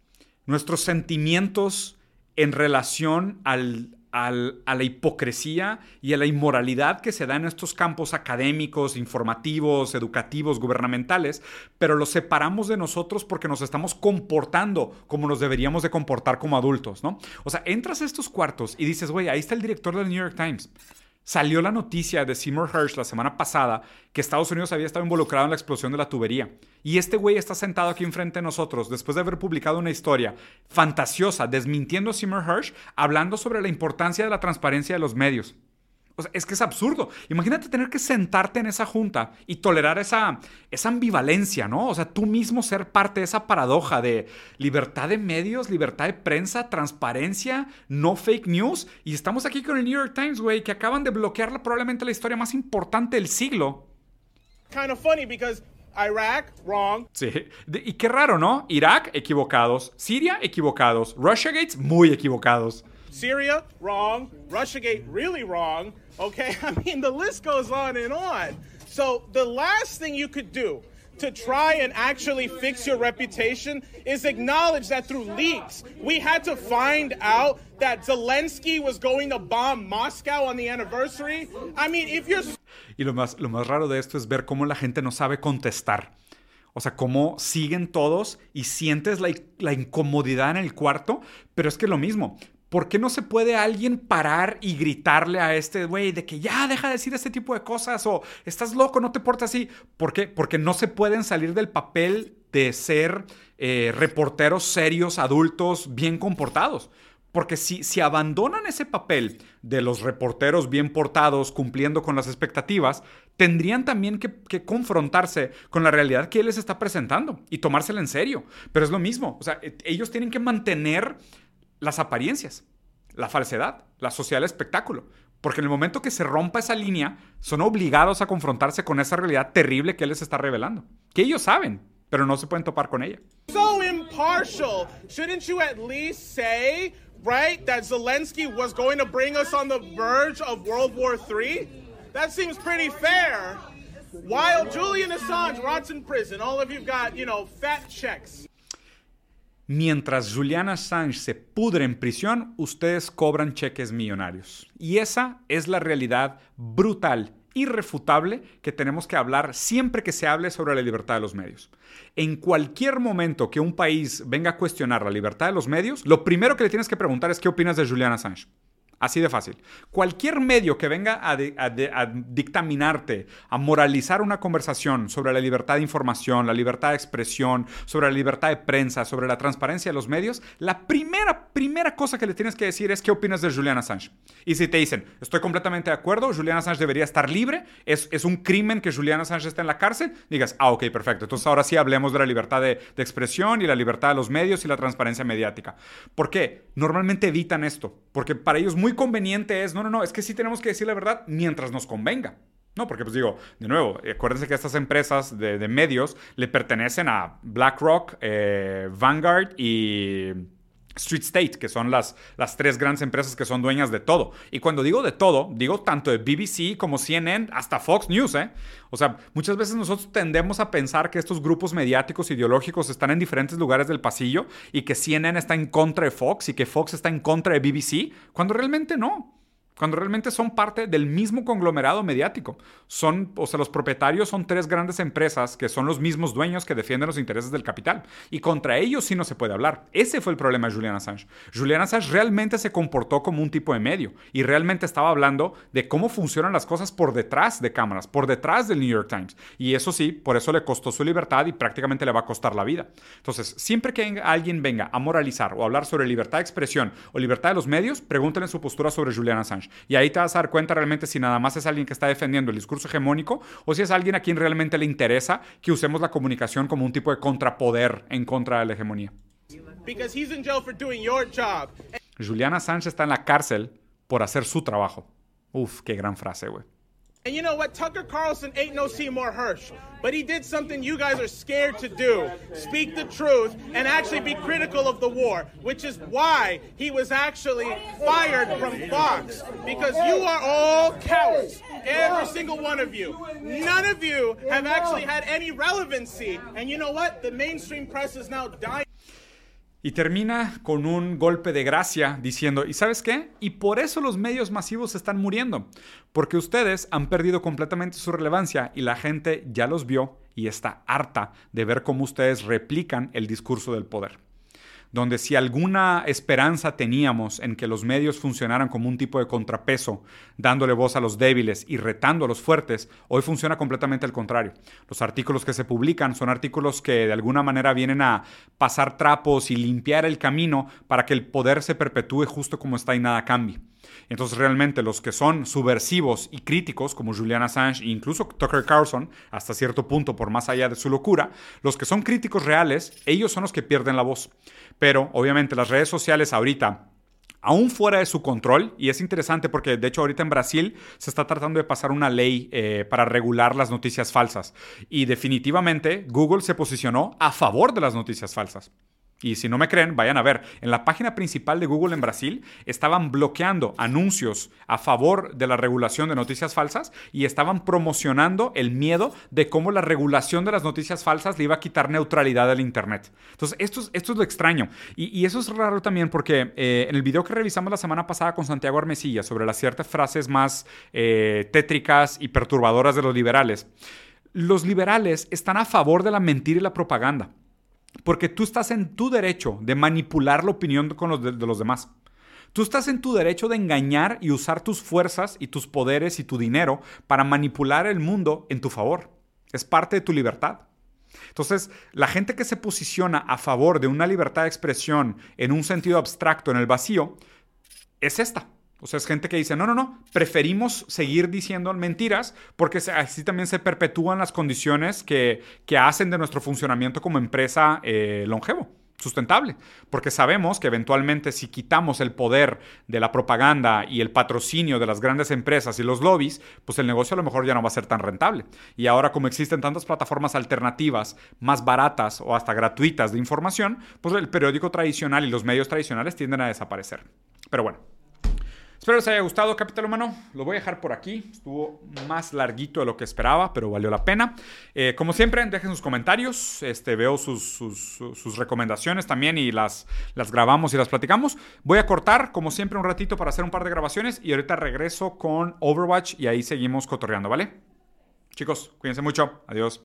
A: nuestros sentimientos en relación al, a la hipocresía y a la inmoralidad que se da en estos campos académicos, informativos, educativos, gubernamentales, pero los separamos de nosotros porque nos estamos comportando como nos deberíamos de comportar como adultos, ¿no? O sea, entras a estos cuartos y dices, güey, ahí está el director del New York Times. Salió la noticia de Seymour Hersh la semana pasada que Estados Unidos había estado involucrado en la explosión de la tubería. Y este güey está sentado aquí enfrente de nosotros después de haber publicado una historia fantasiosa desmintiendo a Seymour Hersh, hablando sobre la importancia de la transparencia de los medios es que es absurdo. Imagínate tener que sentarte en esa junta y tolerar esa, esa ambivalencia, ¿no? O sea, tú mismo ser parte de esa paradoja de libertad de medios, libertad de prensa, transparencia, no fake news. Y estamos aquí con el New York Times, güey, que acaban de bloquear probablemente la historia más importante del siglo.
H: Kind of funny because Iraq, wrong.
A: Sí, y qué raro, ¿no? Irak, equivocados. Siria, equivocados. Russia Gates, muy equivocados.
H: Syria, wrong. Russiagate, really wrong. Okay, I mean, the list goes on and on. So, the last thing you could do to try and actually fix your reputation is acknowledge that through leaks, we had to find out that Zelensky was going to bomb Moscow on the anniversary. I mean, if you're.
A: Y lo más, lo más raro de esto es ver cómo la gente no sabe contestar. O sea, cómo siguen todos y sientes la, la incomodidad en el cuarto, pero es que lo mismo. ¿Por qué no se puede alguien parar y gritarle a este güey de que ya deja de decir este tipo de cosas o estás loco, no te portas así? ¿Por qué? Porque no se pueden salir del papel de ser eh, reporteros serios, adultos, bien comportados. Porque si, si abandonan ese papel de los reporteros bien portados, cumpliendo con las expectativas, tendrían también que, confrontarse con la realidad que él les está presentando y tomársela en serio. Pero es lo mismo, o sea, e, ellos tienen que mantener las apariencias, la falsedad, la social espectáculo. Porque en el momento que se rompa esa línea, son obligados a confrontarse con esa realidad terrible que él les está revelando. Que ellos saben, pero no se pueden topar con ella.
H: So impartial. Shouldn't you at least say, right, that Zelensky was going to bring us on the verge of World War III? That seems pretty fair. While Julian Assange rots in prison, all of you've got, you know, fat checks.
A: Mientras Julian Assange se pudre en prisión, ustedes cobran cheques millonarios. Y esa es la realidad brutal, irrefutable, que tenemos que hablar siempre que se hable sobre la libertad de los medios. En cualquier momento que un país venga a cuestionar la libertad de los medios, lo primero que le tienes que preguntar es qué opinas de Julian Assange. Así de fácil. Cualquier medio que venga a, dictaminarte, a moralizar una conversación sobre la libertad de información, la libertad de expresión, sobre la libertad de prensa, sobre la transparencia de los medios, la primera, primera cosa que le tienes que decir es qué opinas de Julian Assange. Y si te dicen, estoy completamente de acuerdo, Julian Assange debería estar libre, es, es un crimen que Julian Assange esté en la cárcel, digas, ah, ok, perfecto. Entonces ahora sí hablemos de la libertad de, de expresión y la libertad de los medios y la transparencia mediática. ¿Por qué? Normalmente evitan esto, porque para ellos muy muy conveniente es, no, no, no, es que sí tenemos que decir la verdad mientras nos convenga. No, porque pues digo, de nuevo, acuérdense que estas empresas de, medios le pertenecen a BlackRock, eh, Vanguard y Street State, que son las, las tres grandes empresas que son dueñas de todo. Y cuando digo de todo, digo tanto de BBC como CNN, hasta Fox News, ¿eh? O sea, muchas veces nosotros tendemos a pensar que estos grupos mediáticos ideológicos están en diferentes lugares del pasillo y que CNN está en contra de Fox y que Fox está en contra de BBC, cuando realmente no cuando realmente son parte del mismo conglomerado mediático. Son, o sea, los propietarios son tres grandes empresas que son los mismos dueños que defienden los intereses del capital. Y contra ellos sí no se puede hablar. Ese fue el problema de Julian Assange. Julian Assange realmente se comportó como un tipo de medio y realmente estaba hablando de cómo funcionan las cosas por detrás de cámaras, por detrás del New York Times. Y eso sí, por eso le costó su libertad y prácticamente le va a costar la vida. Entonces, siempre que alguien venga a moralizar o hablar sobre libertad de expresión o libertad de los medios, pregúntenle su postura sobre Julian Assange. Y ahí te vas a dar cuenta realmente si nada más es alguien que está defendiendo el discurso hegemónico o si es alguien a quien realmente le interesa que usemos la comunicación como un tipo de contrapoder en contra de la hegemonía. Juliana Sánchez está en la cárcel por hacer su trabajo. Uf, qué gran frase, güey.
H: And you know what? Tucker Carlson ain't no Seymour Hirsch, but he did something you guys are scared to do speak the truth and actually be critical of the war, which is why he was actually fired from Fox. Because you are all cowards, every single one of you. None of you have actually had any relevancy. And you know what? The mainstream press is now dying.
A: Y termina con un golpe de gracia diciendo, ¿y sabes qué? Y por eso los medios masivos están muriendo, porque ustedes han perdido completamente su relevancia y la gente ya los vio y está harta de ver cómo ustedes replican el discurso del poder donde si alguna esperanza teníamos en que los medios funcionaran como un tipo de contrapeso, dándole voz a los débiles y retando a los fuertes, hoy funciona completamente al contrario. Los artículos que se publican son artículos que de alguna manera vienen a pasar trapos y limpiar el camino para que el poder se perpetúe justo como está y nada cambie. Entonces realmente los que son subversivos y críticos, como Julian Assange e incluso Tucker Carlson, hasta cierto punto por más allá de su locura, los que son críticos reales, ellos son los que pierden la voz. Pero obviamente las redes sociales ahorita aún fuera de su control, y es interesante porque de hecho ahorita en Brasil se está tratando de pasar una ley eh, para regular las noticias falsas, y definitivamente Google se posicionó a favor de las noticias falsas. Y si no me creen, vayan a ver. En la página principal de Google en Brasil estaban bloqueando anuncios a favor de la regulación de noticias falsas y estaban promocionando el miedo de cómo la regulación de las noticias falsas le iba a quitar neutralidad al Internet. Entonces, esto es, lo extraño. Y, eso es raro también porque eh, en el video que revisamos la semana pasada con Santiago Armesilla sobre las ciertas frases más eh, tétricas y perturbadoras de los liberales, los liberales están a favor de la mentira y la propaganda. Porque tú estás en tu derecho de manipular la opinión con los de, los demás. Tú estás en tu derecho de engañar y usar tus fuerzas y tus poderes y tu dinero para manipular el mundo en tu favor. Es parte de tu libertad. Entonces, la gente que se posiciona a favor de una libertad de expresión en un sentido abstracto, en el vacío, es esta. O sea, es gente que dice, no, no, no, preferimos seguir diciendo mentiras porque así también se perpetúan las condiciones que, hacen de nuestro funcionamiento como empresa eh, longevo, sustentable. Porque sabemos que eventualmente si quitamos el poder de la propaganda y el patrocinio de las grandes empresas y los lobbies, pues el negocio a lo mejor ya no va a ser tan rentable. Y ahora como existen tantas plataformas alternativas, más baratas o hasta gratuitas de información, pues el periódico tradicional y los medios tradicionales tienden a desaparecer. Pero bueno, Espero les haya gustado, Capital Humano. Lo voy a dejar por aquí. Estuvo más larguito de lo que esperaba, pero valió la pena. Eh, como siempre, dejen sus comentarios. Este, veo sus, recomendaciones también y las, las grabamos y las platicamos. Voy a cortar, como siempre, un ratito para hacer un par de grabaciones y ahorita regreso con Overwatch y ahí seguimos cotorreando, ¿vale? Chicos, cuídense mucho. Adiós.